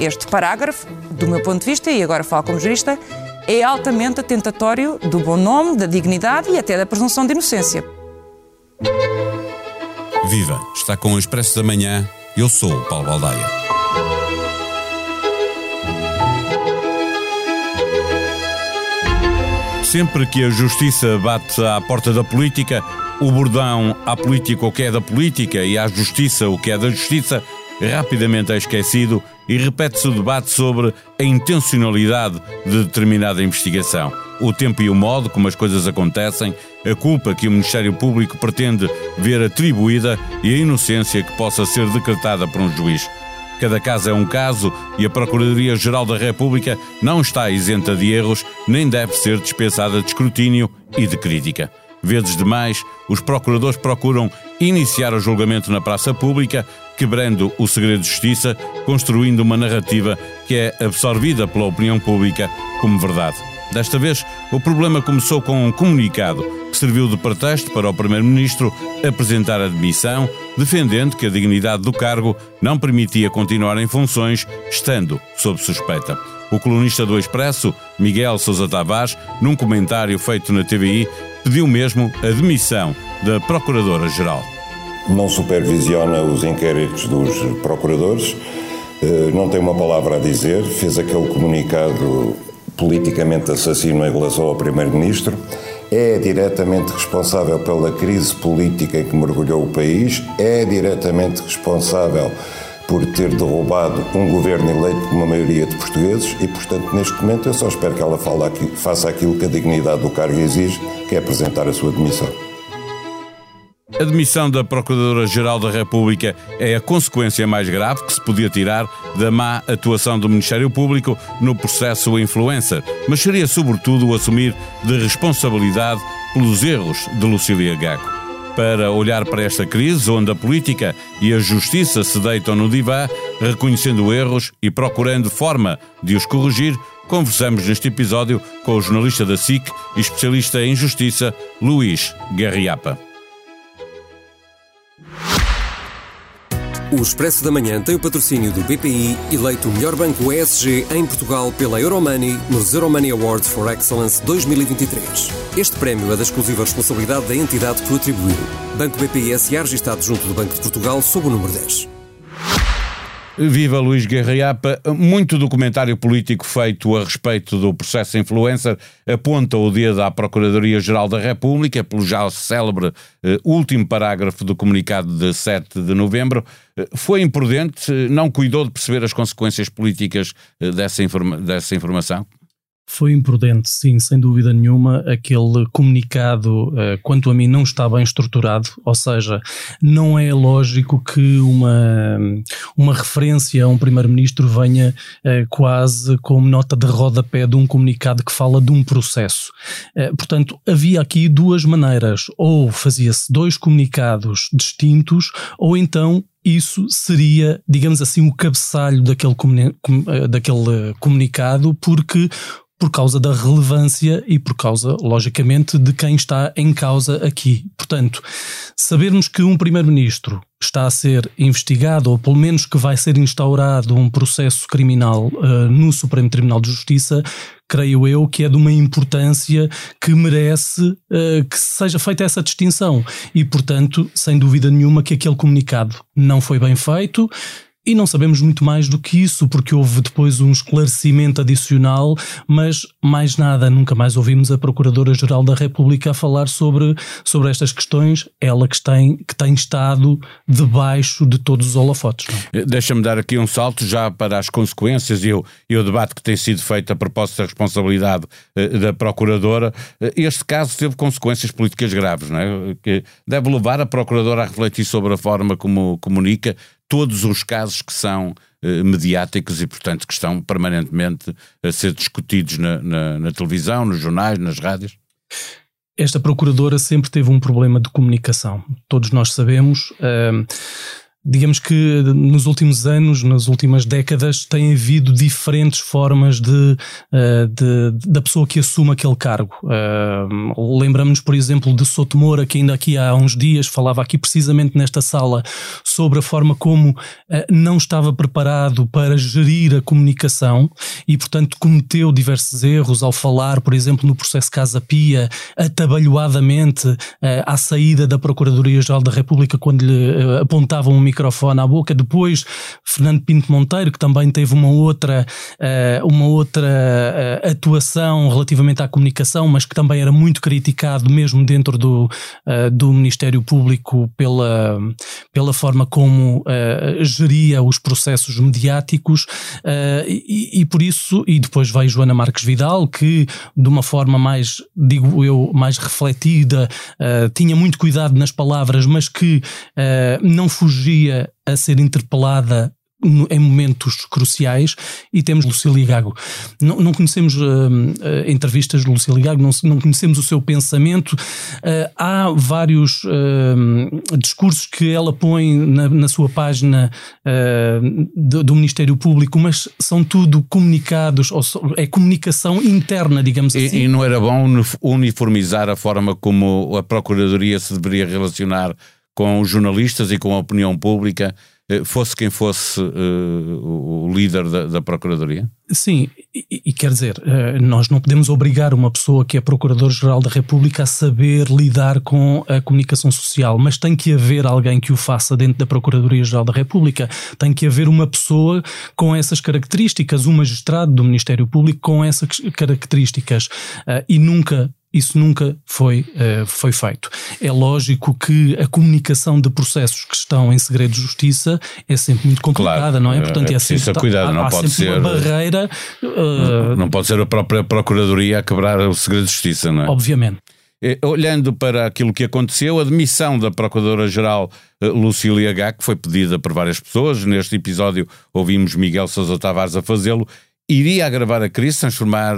Este parágrafo, do meu ponto de vista, e agora falo como jurista, é altamente atentatório do bom nome, da dignidade e até da presunção de inocência. Viva! Está com o Expresso da Manhã. Eu sou o Paulo Baldaia. Sempre que a justiça bate à porta da política, o bordão à política o que é da política e à justiça o que é da justiça rapidamente é esquecido e repete-se o debate sobre a intencionalidade de determinada investigação, o tempo e o modo como as coisas acontecem, a culpa que o Ministério Público pretende ver atribuída e a inocência que possa ser decretada por um juiz. Cada caso é um caso e a Procuradoria-Geral da República não está isenta de erros nem deve ser dispensada de escrutínio e de crítica. Vezes demais, os procuradores procuram iniciar o julgamento na praça pública, quebrando o segredo de justiça, construindo uma narrativa que é absorvida pela opinião pública como verdade. Desta vez, o problema começou com um comunicado que serviu de pretexto para o Primeiro-Ministro apresentar a demissão, defendendo que a dignidade do cargo não permitia continuar em funções, estando sob suspeita. O colunista do Expresso, Miguel Sousa Tavares, num comentário feito na TVI, pediu mesmo a demissão da Procuradora-Geral. Não supervisiona os inquéritos dos procuradores, eh, não tem uma palavra a dizer, fez aquele comunicado politicamente assassino em relação ao Primeiro-Ministro, é diretamente responsável pela crise política em que mergulhou o país, é diretamente responsável por ter derrubado um governo eleito por uma maioria de portugueses e, portanto, neste momento eu só espero que ela faça aquilo que a dignidade do cargo exige, que é apresentar a sua demissão. A demissão da Procuradora-Geral da República é a consequência mais grave que se podia tirar da má atuação do Ministério Público no processo influencer, mas seria sobretudo assumir de responsabilidade pelos erros de Lucília Gago. Para olhar para esta crise, onde a política e a justiça se deitam no divã, reconhecendo erros e procurando forma de os corrigir, conversamos neste episódio com o jornalista da SIC e especialista em justiça, Luís Garriapa. O Expresso da Manhã tem o patrocínio do BPI, eleito o melhor banco ESG em Portugal pela Euromoney nos Euromoney Awards for Excellence 2023. Este prémio é da exclusiva responsabilidade da entidade que o atribuiu. Banco BPI SA registado junto do Banco de Portugal sob o número 10. Viva Luís Guerreiapa. Muito documentário político feito a respeito do processo influencer aponta o dia da Procuradoria-Geral da República, pelo já célebre eh, último parágrafo do comunicado de 7 de novembro. Eh, foi imprudente, não cuidou de perceber as consequências políticas eh, dessa, informa dessa informação? Foi imprudente, sim, sem dúvida nenhuma. Aquele comunicado, uh, quanto a mim, não está bem estruturado, ou seja, não é lógico que uma, uma referência a um primeiro-ministro venha uh, quase como nota de rodapé de um comunicado que fala de um processo. Uh, portanto, havia aqui duas maneiras: ou fazia-se dois comunicados distintos, ou então isso seria, digamos assim, o cabeçalho daquele, daquele comunicado, porque por causa da relevância e por causa, logicamente, de quem está em causa aqui. Portanto, sabermos que um primeiro-ministro está a ser investigado, ou pelo menos que vai ser instaurado um processo criminal uh, no Supremo Tribunal de Justiça, creio eu que é de uma importância que merece uh, que seja feita essa distinção. E, portanto, sem dúvida nenhuma que aquele comunicado não foi bem feito e não sabemos muito mais do que isso, porque houve depois um esclarecimento adicional, mas mais nada, nunca mais ouvimos a Procuradora-Geral da República a falar sobre, sobre estas questões, ela que tem, que tem estado debaixo de todos os holofotes. É? Deixa-me dar aqui um salto já para as consequências e o, e o debate que tem sido feito a propósito da responsabilidade eh, da Procuradora. Eh, este caso teve consequências políticas graves, não é? que deve levar a Procuradora a refletir sobre a forma como comunica, todos os casos que são eh, mediáticos e, portanto, que estão permanentemente a ser discutidos na, na, na televisão, nos jornais, nas rádios? Esta procuradora sempre teve um problema de comunicação. Todos nós sabemos. Uh, digamos que nos últimos anos, nas últimas décadas, tem havido diferentes formas de, uh, de da pessoa que assume aquele cargo. Uh, Lembramos, por exemplo, de Sotomora, que ainda aqui há uns dias falava aqui precisamente nesta sala sobre a forma como uh, não estava preparado para gerir a comunicação e, portanto, cometeu diversos erros ao falar, por exemplo, no processo Casa Pia, atabalhoadamente à saída da Procuradoria-Geral da República quando lhe apontavam um microfone à boca. Depois, Fernando Pinto Monteiro, que também teve uma outra, uh, uma outra uh, atuação relativamente à comunicação, mas que também era muito criticado mesmo dentro do, uh, do Ministério Público pela, pela forma como geria os processos mediáticos e, e, por isso, e depois veio Joana Marques Vidal, que de uma forma mais, digo eu, mais refletida, tinha muito cuidado nas palavras, mas que não fugia a ser interpelada em momentos cruciais e temos Lucília Gago. Não, não conhecemos uh, uh, entrevistas de Lucília Gago, não, não, conhecemos o seu pensamento. Uh, há vários discursos que ela põe na, na sua página do, do, Ministério Público, mas são tudo comunicados, ou é comunicação interna, digamos e, assim. E não era bom uniformizar a forma como a Procuradoria se deveria relacionar com os jornalistas e com a opinião pública, eh, fosse quem fosse uh, o líder da, da Procuradoria? Sim, e, e, quer dizer, uh, nós não podemos obrigar uma pessoa que é Procurador-Geral da República a saber lidar com a comunicação social, mas tem que haver alguém que o faça dentro da Procuradoria-Geral da República. Tem que haver uma pessoa com essas características, um magistrado do Ministério Público com essas características. E nunca isso nunca foi, uh, foi feito. É lógico que a comunicação de processos que estão em segredo de justiça é sempre muito complicada, claro, não é? Portanto, é, é sempre, cuidado, há, não há pode ser uma barreira. Uh, não pode ser a própria Procuradoria a quebrar o segredo de justiça, não é? Obviamente. Eh, olhando para aquilo que aconteceu, a demissão da Procuradora-Geral Lucília Gá, que foi pedida por várias pessoas, neste episódio ouvimos Miguel Sousa Tavares a fazê-lo, iria agravar a crise, transformar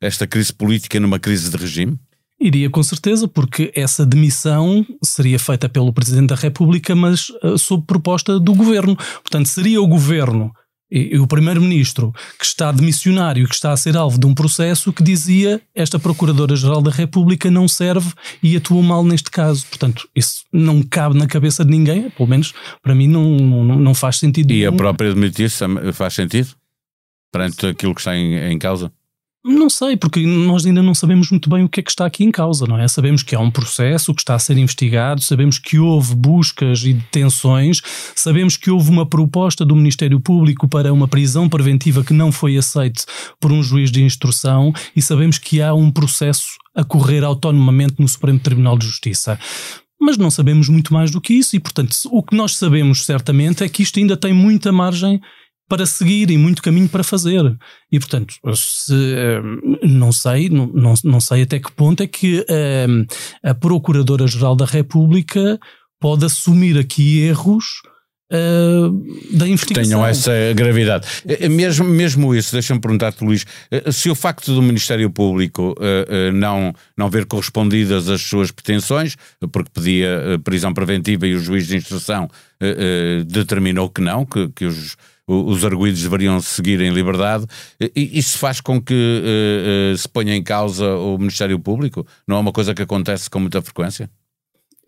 esta crise política numa crise de regime? Iria com certeza, porque essa demissão seria feita pelo Presidente da República, mas uh, sob proposta do Governo. Portanto, seria o Governo e, e o Primeiro-Ministro que está demissionário, que está a ser alvo de um processo que dizia esta Procuradora-Geral da República não serve e atuou mal neste caso. Portanto, isso não cabe na cabeça de ninguém, pelo menos para mim não, não, não faz sentido. E nenhum. a própria demitir-se faz sentido? Perante aquilo que está em, em causa? Não sei, porque nós ainda não sabemos muito bem o que é que está aqui em causa, não é? Sabemos que há um processo que está a ser investigado, sabemos que houve buscas e detenções, sabemos que houve uma proposta do Ministério Público para uma prisão preventiva que não foi aceite por um juiz de instrução e sabemos que há um processo a correr autonomamente no Supremo Tribunal de Justiça mas não sabemos muito mais do que isso e, portanto, o que nós sabemos certamente é que isto ainda tem muita margem para seguir e muito caminho para fazer. E, portanto, se, eh, não sei, não, não, não sei até que ponto é que eh, a Procuradora-Geral da República pode assumir aqui erros Uh, da investigação. Tenham essa gravidade. Mesmo, mesmo isso, deixa-me perguntar-te, Luís, se o facto do Ministério Público uh, uh, não, não ver correspondidas as suas pretensões, porque pedia prisão preventiva e o juiz de instrução determinou que não, que, que os os arguídos deveriam seguir em liberdade. Isso faz com que uh, uh, se ponha em causa o Ministério Público? Não é uma coisa que acontece com muita frequência?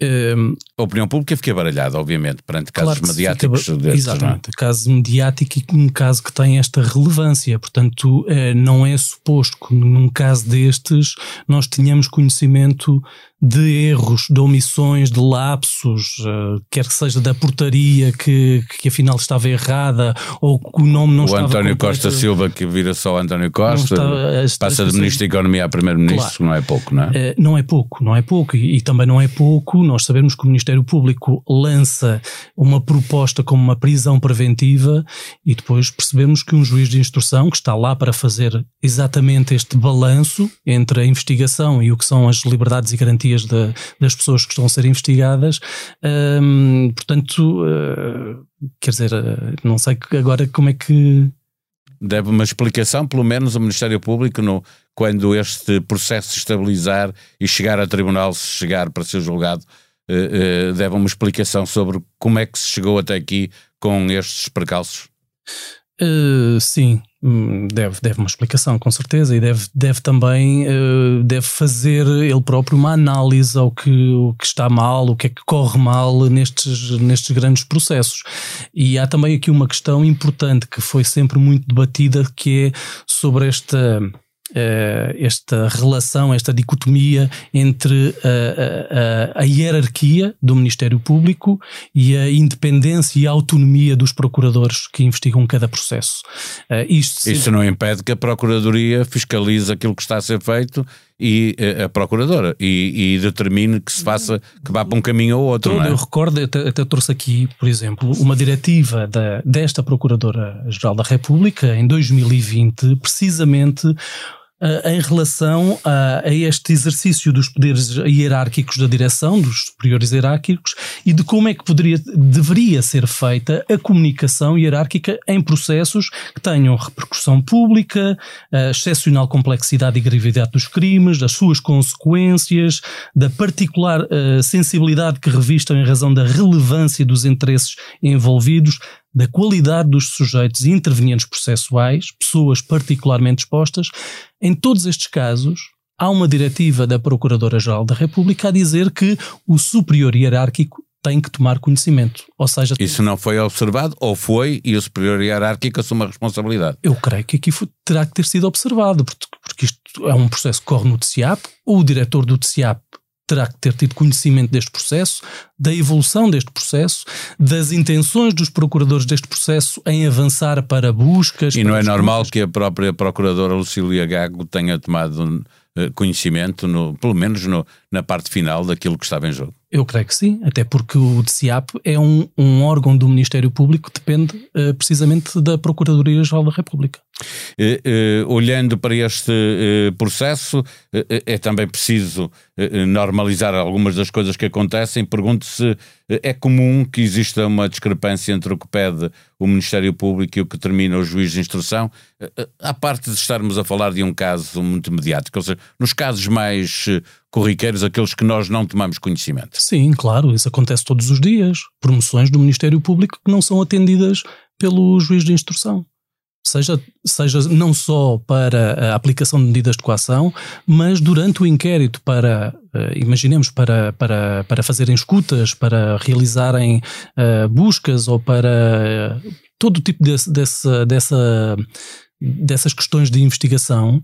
Um, ehm, a opinião pública fica baralhada, obviamente, perante casos claro mediáticos. Fica, destes, é? exatamente, não? caso mediático e um caso que tem esta relevância. Portanto, eh, não é suposto que num caso destes nós tenhamos conhecimento de erros, de omissões, de lapsos, uh, quer que seja da portaria que, que afinal estava errada ou que o nome não o estava. O António completo. Costa Silva, que vira só António Costa, passa de Ministro da Economia a Primeiro-Ministro, claro. não é pouco, não é? Uh, não é pouco, não é pouco. E, e, também não é pouco nós sabemos que o Ministério Público lança uma proposta como uma prisão preventiva e depois percebemos que um juiz de instrução que está lá para fazer exatamente este balanço entre a investigação e o que são as liberdades e garantias de, das pessoas que estão a ser investigadas. Um, portanto, uh, quer dizer, uh, não sei agora como é que. Deve uma explicação, pelo menos, ao Ministério Público, no, quando este processo se estabilizar e chegar a tribunal, se chegar para ser julgado, deve uma explicação sobre como é que se chegou até aqui com estes percalços? Uh, sim, deve, deve uma explicação, com certeza, e deve, deve também uh, deve fazer ele próprio uma análise ao que, o que está mal, o que é que corre mal nestes, nestes grandes processos. E há também aqui uma questão importante que foi sempre muito debatida, que é sobre esta esta relação, esta dicotomia entre a, a, a, hierarquia do Ministério Público e a independência e a autonomia dos procuradores que investigam cada processo. Isto Isso não impede que a Procuradoria fiscalize aquilo que está a ser feito e eh, a procuradora e, e, determine que se faça que vá para um caminho ou outro. Todo, é? Eu recordo, até, até, trouxe aqui, por exemplo, uma diretiva da, desta Procuradora-Geral da República em 2020, precisamente uh, em relação a, a, este exercício dos poderes hierárquicos da direção, dos superiores hierárquicos, e de como é que poderia, deveria ser feita a comunicação hierárquica em processos que tenham repercussão pública, a excepcional complexidade e gravidade dos crimes, das suas consequências, da particular uh, sensibilidade que revistam em razão da relevância dos interesses envolvidos, da qualidade dos sujeitos e intervenientes processuais, pessoas particularmente expostas, em todos estes casos, há uma diretiva da Procuradora-Geral da República a dizer que o superior hierárquico tem que tomar conhecimento. Ou seja, isso não foi observado ou foi e o superior hierárquico assume a responsabilidade? Eu creio que aqui foi, terá que ter sido observado, porque, porque isto é um processo que corre no TCIAP, o diretor do TCIAP terá que ter tido conhecimento deste processo, da evolução deste processo, das intenções dos procuradores deste processo em avançar para buscas. E não é normal que a própria procuradora Lucília Gago tenha tomado eh, conhecimento, no, pelo menos no, na parte final daquilo que estava em jogo? Eu creio que sim, até porque o DCIAP é um, um órgão do Ministério Público que depende uh, precisamente da Procuradoria-Geral da República. Uh, uh, olhando para este processo, é também preciso normalizar algumas das coisas que acontecem. Pergunto se é comum que exista uma discrepância entre o que pede o Ministério Público e o que termina o juiz de instrução, à parte de estarmos a falar de um caso muito mediático, ou seja, nos casos mais corriqueiros, aqueles que nós não tomamos conhecimento. Sim, claro, isso acontece todos os dias. Promoções do Ministério Público que não são atendidas pelo juiz de instrução. Seja, seja não só para a aplicação de medidas de coação, mas durante o inquérito para, uh, imaginemos, para, para, para fazerem escutas, para realizarem uh, buscas ou para uh, todo tipo desse, desse, dessa, dessas questões de investigação,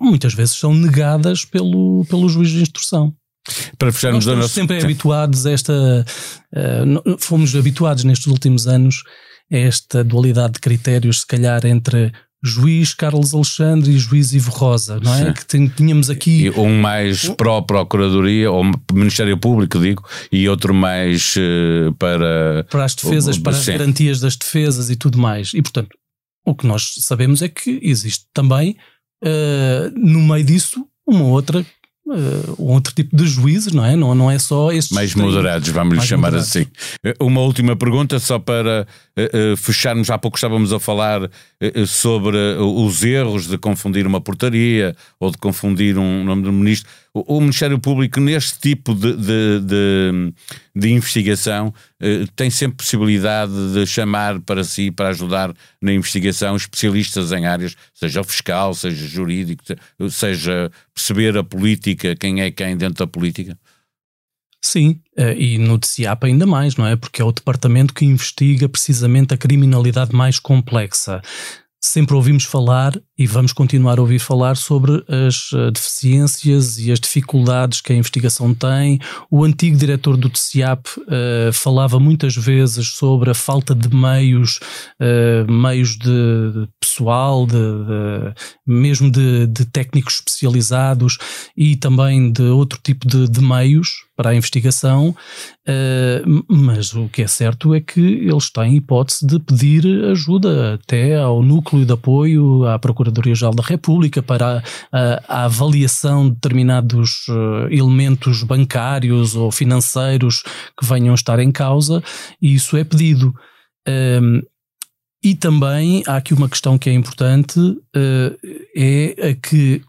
muitas vezes são negadas pelo, pelo juiz de instrução. Para fecharmos Nós estamos sempre habituados a esta. Uh, fomos habituados nestes últimos anos a esta dualidade de critérios, se calhar, entre juiz Carlos Alexandre e juiz Ivo Rosa, não é? Sim. Que tínhamos aqui. Um mais pró-procuradoria, ou Ministério Público, digo, e outro mais uh, para. Para as defesas, para as garantias das defesas e tudo mais. E, portanto, o que nós sabemos é que existe também uh, no meio disso, uma outra Uh, um outro tipo de juízes, não é? Não, não é só estes. Mais moderados, vamos lhe chamar moderados. assim. Uma última pergunta, só para uh, fecharmos. Há pouco estávamos a falar sobre os erros de confundir uma portaria ou de confundir um nome do ministro o, Ministério Público, neste tipo de, de, de, de investigação, eh, tem sempre possibilidade de chamar para si, para ajudar na investigação, especialistas em áreas, seja fiscal, seja jurídico, seja perceber a política, quem é quem dentro da política? Sim, eh, e no DCIAP ainda mais, não é? Porque é o departamento que investiga precisamente a criminalidade mais complexa sempre ouvimos falar e vamos continuar a ouvir falar sobre as eh, deficiências e as dificuldades que a investigação tem. O antigo diretor do TCIAP uh, falava muitas vezes sobre a falta de meios, uh, meios de pessoal, de, de mesmo de, de, técnicos especializados e também de outro tipo de, de meios para a investigação, uh, mas o que é certo é que eles têm hipótese de pedir ajuda até ao núcleo de apoio à Procuradoria-Geral da República para a, a, avaliação de determinados uh, elementos bancários ou financeiros que venham estar em causa, e isso é pedido. Um, e também há aqui uma questão que é importante, uh, é a que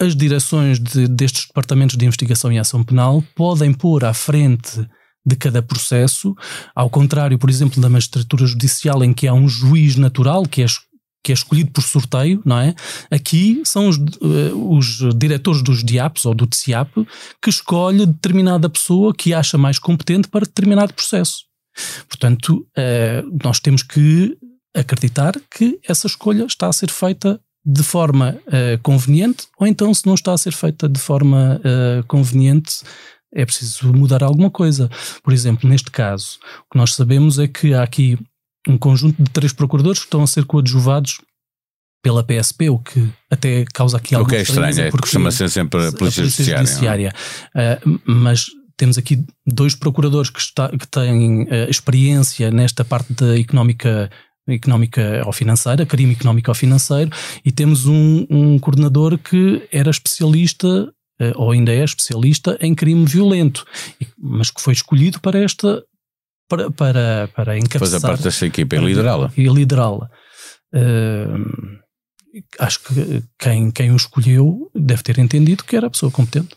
as direções de, destes departamentos de investigação e ação penal podem pôr à frente de cada processo, ao contrário, por exemplo, da magistratura judicial, em que há um juiz natural que é que é escolhido por sorteio, não é? Aqui são os, uh, os diretores dos DIAPs ou do TCIAP que escolhe determinada pessoa que acha mais competente para determinado processo. Portanto, uh, nós temos que acreditar que essa escolha está a ser feita de forma uh, conveniente ou então, se não está a ser feita de forma conveniente, é preciso mudar alguma coisa. Por exemplo, neste caso, o que nós sabemos é que há aqui um conjunto de três procuradores que estão a ser coadjuvados pela PSP, o que até causa aqui alguma O que é estranho, é porque costuma ser sempre a Polícia, a Polícia Judiciária. Uh, mas temos aqui dois procuradores que, está, que têm uh, experiência nesta parte da económica económica ou financeira, crime económico ou financeiro, e temos um, um coordenador que era especialista uh, ou ainda é especialista em crime violento, mas que foi escolhido para esta para, para, para encabeçar. Fazer parte desta equipa e liderá-la. E liderá-la. Uh, acho que quem, quem o escolheu deve ter entendido que era a pessoa competente.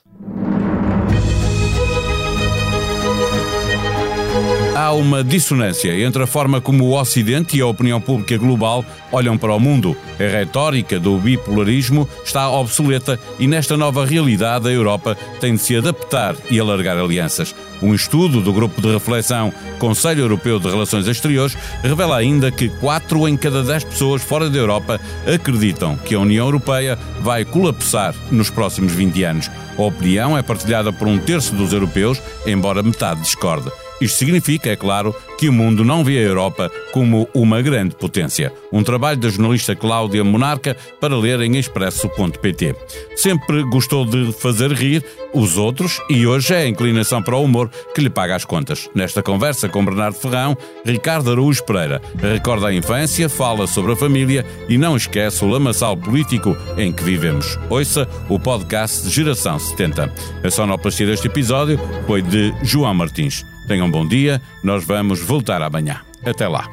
Há uma dissonância entre a forma como o Ocidente e a opinião pública global olham para o mundo. A retórica do bipolarismo está obsoleta e nesta nova realidade a Europa tem de se adaptar e alargar alianças. Um estudo do grupo de reflexão Conselho Europeu de Relações Exteriores revela ainda que 4 em cada 10 pessoas fora da Europa acreditam que a União Europeia vai colapsar nos próximos 20 anos. A opinião é partilhada por um terço dos europeus, embora metade discorde. Isto significa, é claro, que o mundo não vê a Europa como uma grande potência. Um trabalho da jornalista Cláudia Monarca para ler em expresso.pt. Sempre gostou de fazer rir os outros e hoje é a inclinação para o humor que lhe paga as contas. Nesta conversa com Bernardo Ferrão, Ricardo Araújo Pereira recorda a infância, fala sobre a família e não esquece o lamaçal político em que vivemos. Ouça o podcast Geração 70. A sonoplastia deste episódio foi de João Martins. Tenham um bom dia, nós vamos voltar amanhã. Até lá.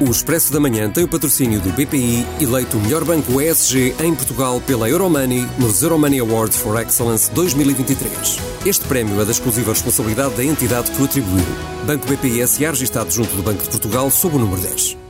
O Expresso da Manhã tem o patrocínio do BPI, eleito o melhor banco ESG em Portugal pela Euromoney nos Euromoney Awards for Excellence 2023. Este prémio é da exclusiva responsabilidade da entidade que o atribuiu. Banco BPI SA registado junto do Banco de Portugal sob o número 10.